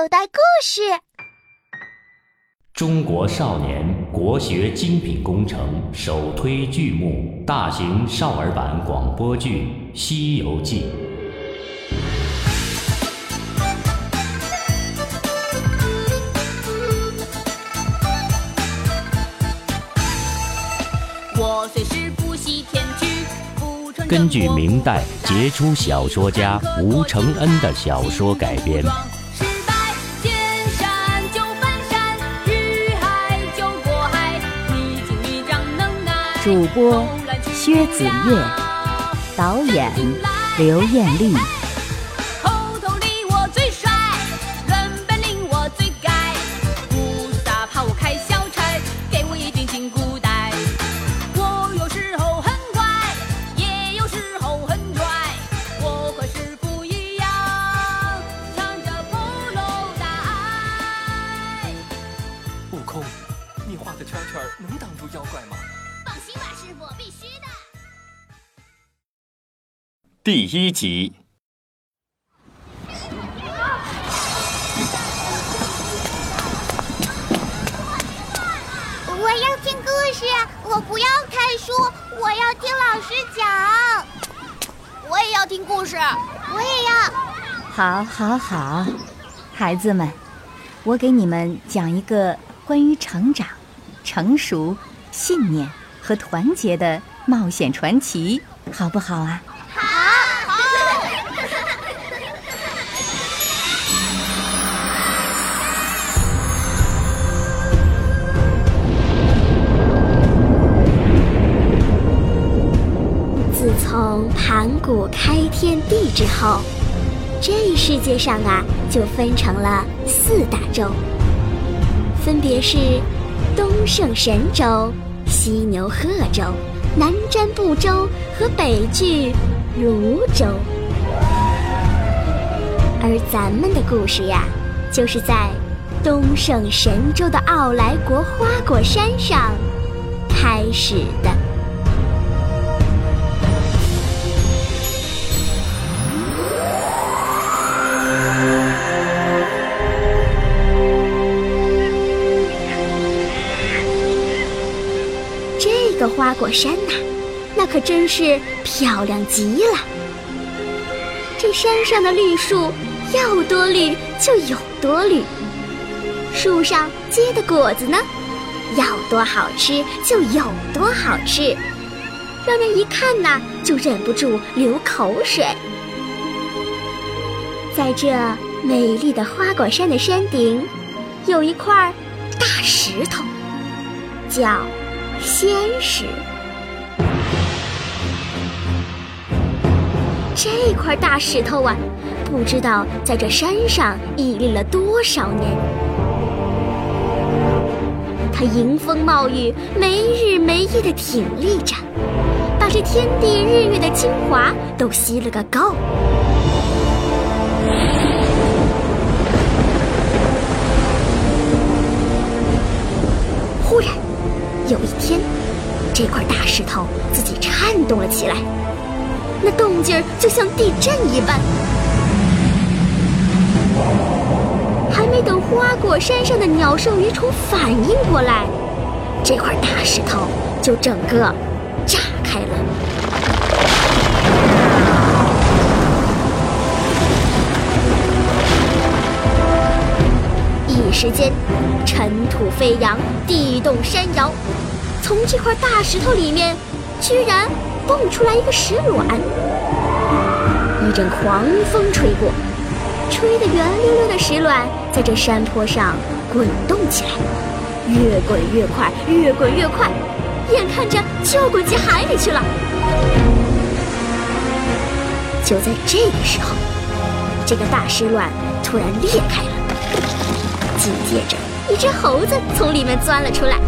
口袋故事。中国少年国学精品工程首推剧目大型少儿版广播剧《西游记》。我虽是不习天句，不成根据明代杰出小说家吴承恩的小说改编，主播薛子越，导演刘艳丽。第一集，我要听故事，我不要看书，我要听老师讲。我也要听故事。我也要。好，好，好，孩子们，我给你们讲一个关于成长、成熟、信念和团结的冒险传奇，好不好啊？好，古开天地之后，这世界上啊就分成了四大洲，分别是东胜神州、西牛贺州、南瞻部洲和北俱泸州。而咱们的故事呀，就是在东胜神州的奥莱国花果山上开始的。花果山呐、那可真是漂亮极了。这山上的绿树要多绿就有多绿，树上结的果子呢，要多好吃就有多好吃，让人一看呐就忍不住流口水。在这美丽的花果山的山顶，有一块大石头，叫仙石。这块大石头啊，不知道在这山上屹立了多少年。它迎风冒雨，没日没夜的挺立着，把这天地日月的精华都吸了个够。忽然，有一天，这块大石头自己颤动了起来，那动静儿就像地震一般。还没等花果山上的鸟兽鱼虫反应过来，这块大石头就整个时间，尘土飞扬，地动山摇。从这块大石头里面，居然蹦出来一个石卵。一阵狂风吹过，吹得圆溜溜的石卵在这山坡上滚动起来，越滚越快，越滚越快，眼看着就要滚进海里去了。就在这个时候，这个大石卵突然裂开了。紧接着，一只猴子从里面钻了出来。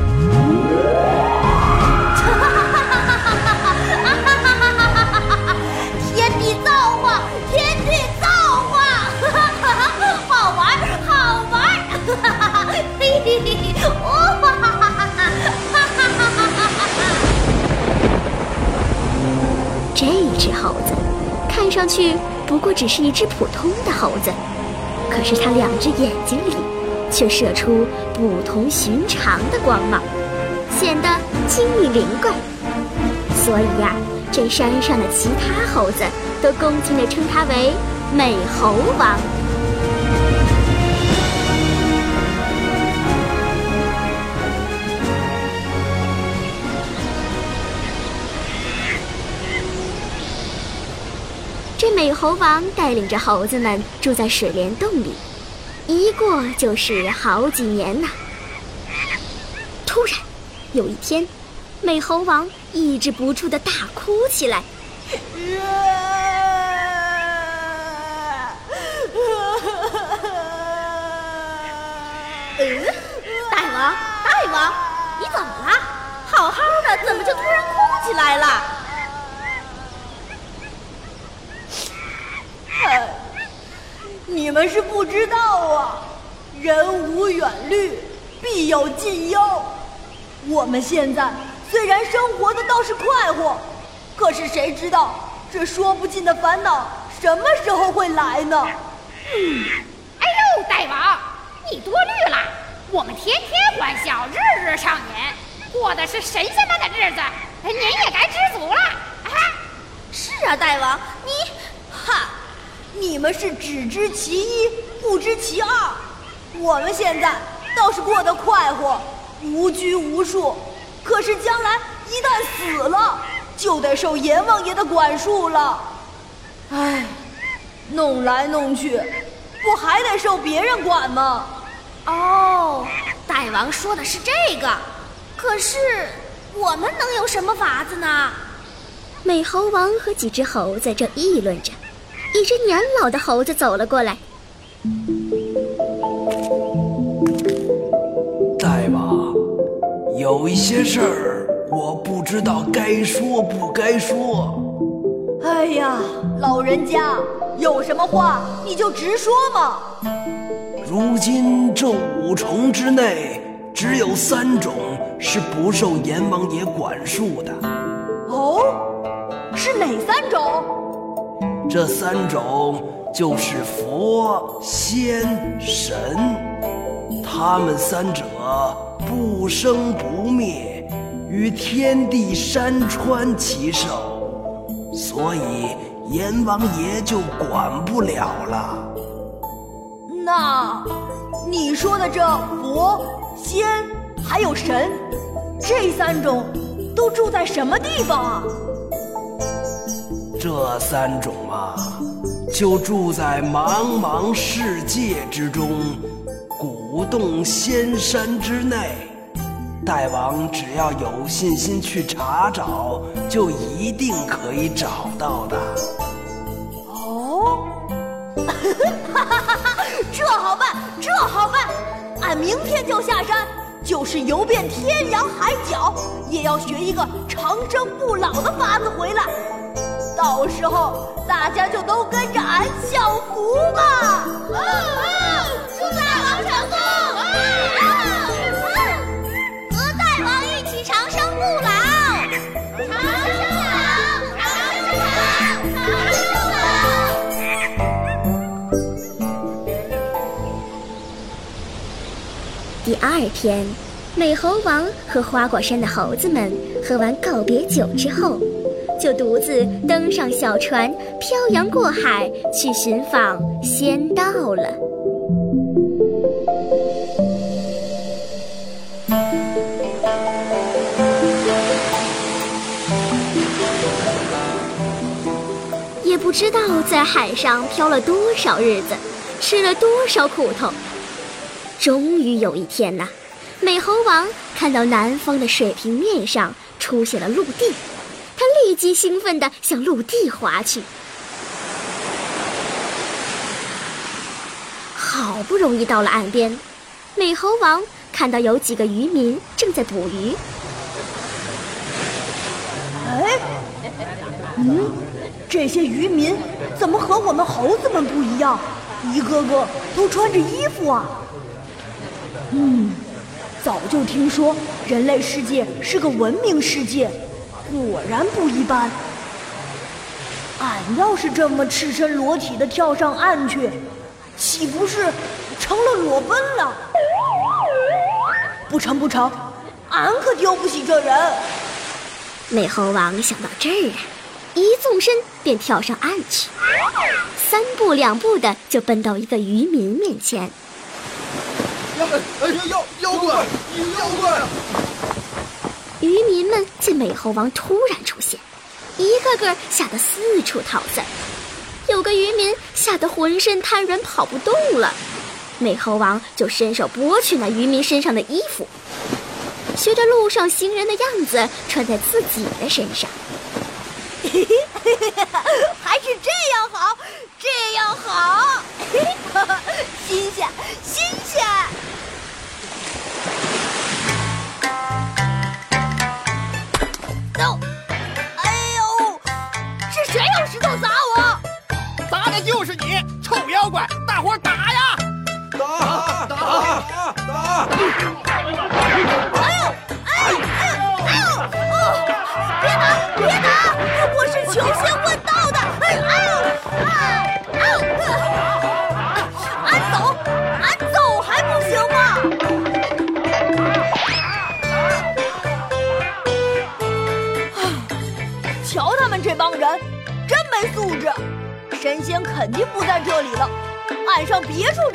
天地造化，天地造化，好玩，好玩儿，嘿嘿嘿，哇！这只猴子看上去不过只是一只普通的猴子，可是它两只眼睛里却射出不同寻常的光芒，显得精明灵怪。所以呀，这山上的其他猴子都恭敬地称它为美猴王。这美猴王带领着猴子们住在水帘洞里，一过就是好几年呐。突然，有一天，美猴王抑制不住的大哭起来。大王，大王，你怎么了？好好的，怎么就突然哭起来了？你们是不知道啊，人无远虑，必有近忧。我们现在虽然生活的倒是快活，可是谁知道这说不尽的烦恼什么时候会来呢？嗯，哎呦，大王，你多虑了。我们天天欢笑，日日上演，过的是神仙般的日子，您也该知足了。啊，是啊，大王，你，哈，你们是只知其一，不知其二。我们现在倒是过得快活，无拘无束，可是将来一旦死了，就得受阎王爷的管束了。唉，弄来弄去，不还得受别人管吗？哦，大王说的是这个，可是我们能有什么法子呢？美猴王和几只猴在这议论着，一只年老的猴子走了过来。大王，有一些事儿我不知道该说不该说。哎呀，老人家，有什么话你就直说嘛。如今这五重之内，只有三种是不受阎王爷管束的。哦，是哪三种？这三种就是佛、仙、神，他们三者不生不灭，与天地山川齐寿，所以阎王爷就管不了了。那，你说的这佛、仙还有神，这三种都住在什么地方啊？这三种啊，就住在茫茫世界之中，古洞仙山之内。大王只要有信心去查找，就一定可以找到的。哦，哈哈哈哈！这好办，这好办，俺明天就下山，就是游遍天涯海角，也要学一个长生不老的法子回来。到时候大家就都跟着俺享福吧！嗯嗯，祝大王成功！和大王一起长生不老，长生不老，长生不老，长生不老。第二天，美猴王和花果山的猴子们喝完告别酒之后，就独自登上小船，漂洋过海去寻访仙道了。也不知道在海上漂了多少日子，吃了多少苦头。终于有一天呐，美猴王看到南方的水平面上出现了陆地，他立即兴奋地向陆地划去。好不容易到了岸边，美猴王看到有几个渔民正在捕鱼。哎，嗯，这些渔民怎么和我们猴子们不一样？一个个都穿着衣服啊！嗯，早就听说人类世界是个文明世界，果然不一般。俺要是这么赤身裸体的跳上岸去，岂不是成了裸奔了？不成不成，俺可丢不起这人。美猴王想到这儿啊，一纵身便跳上岸去，三步两步的就奔到一个渔民面前。妖怪，妖妖怪，妖怪！渔民们见美猴王突然出现，一个个吓得四处逃散。有个渔民吓得浑身瘫软，跑不动了。美猴王就伸手剥去那渔民身上的衣服，学着路上行人的样子穿在自己的身上。嘿嘿嘿嘿还是这样好，这样好，新鲜，新鲜！快！大伙打呀！打打打打！打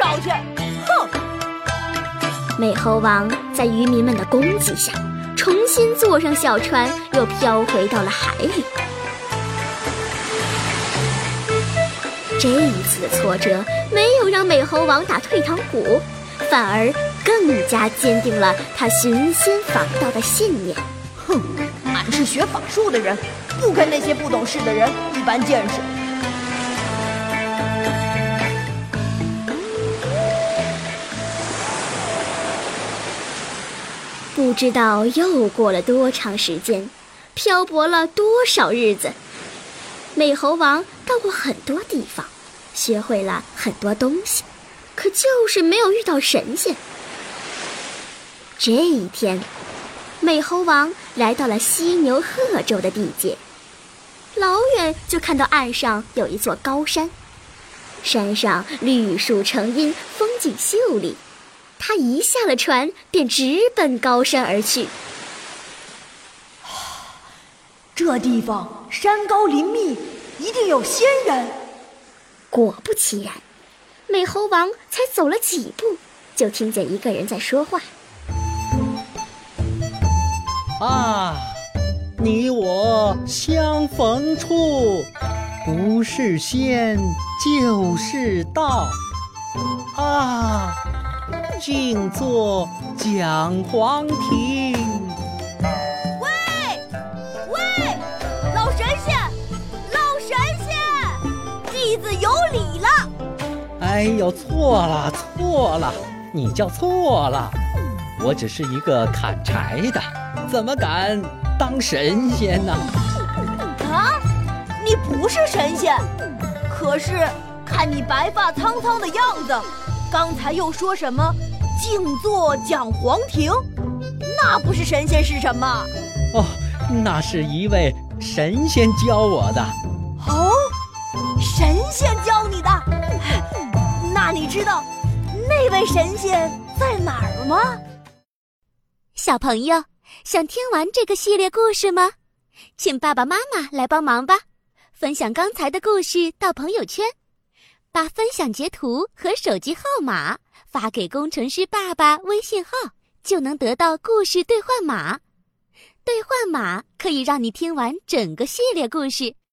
找去！哼！美猴王在渔民们的攻击下，重新坐上小船，又飘回到了海里。这一次的挫折没有让美猴王打退堂鼓，反而更加坚定了他寻仙访道的信念。哼，俺是学法术的人，不跟那些不懂事的人一般见识。知道又过了多长时间，漂泊了多少日子，美猴王到过很多地方，学会了很多东西，可就是没有遇到神仙。这一天，美猴王来到了犀牛贺州的地界，老远就看到岸上有一座高山，山上绿树成荫，风景秀丽。他一下了船，便直奔高山而去。这地方山高林密，一定有仙人。果不其然，美猴王才走了几步，就听见一个人在说话。啊，你我相逢处，不是仙就是道。啊！静坐讲黄庭。喂喂，老神仙，老神仙，弟子有礼了。哎呦，错了错了，你叫错了，我只是一个砍柴的，怎么敢当神仙呢？啊，你不是神仙，可是看你白发苍苍的样子，刚才又说什么？静坐讲黄庭，那不是神仙是什么？哦，那是一位神仙教我的。哦，神仙教你的？那你知道那位神仙在哪儿吗？小朋友，想听完这个系列故事吗？请爸爸妈妈来帮忙吧，分享刚才的故事到朋友圈，把分享截图和手机号码。发给工程师爸爸微信号，就能得到故事兑换码。兑换码可以让你听完整个系列故事。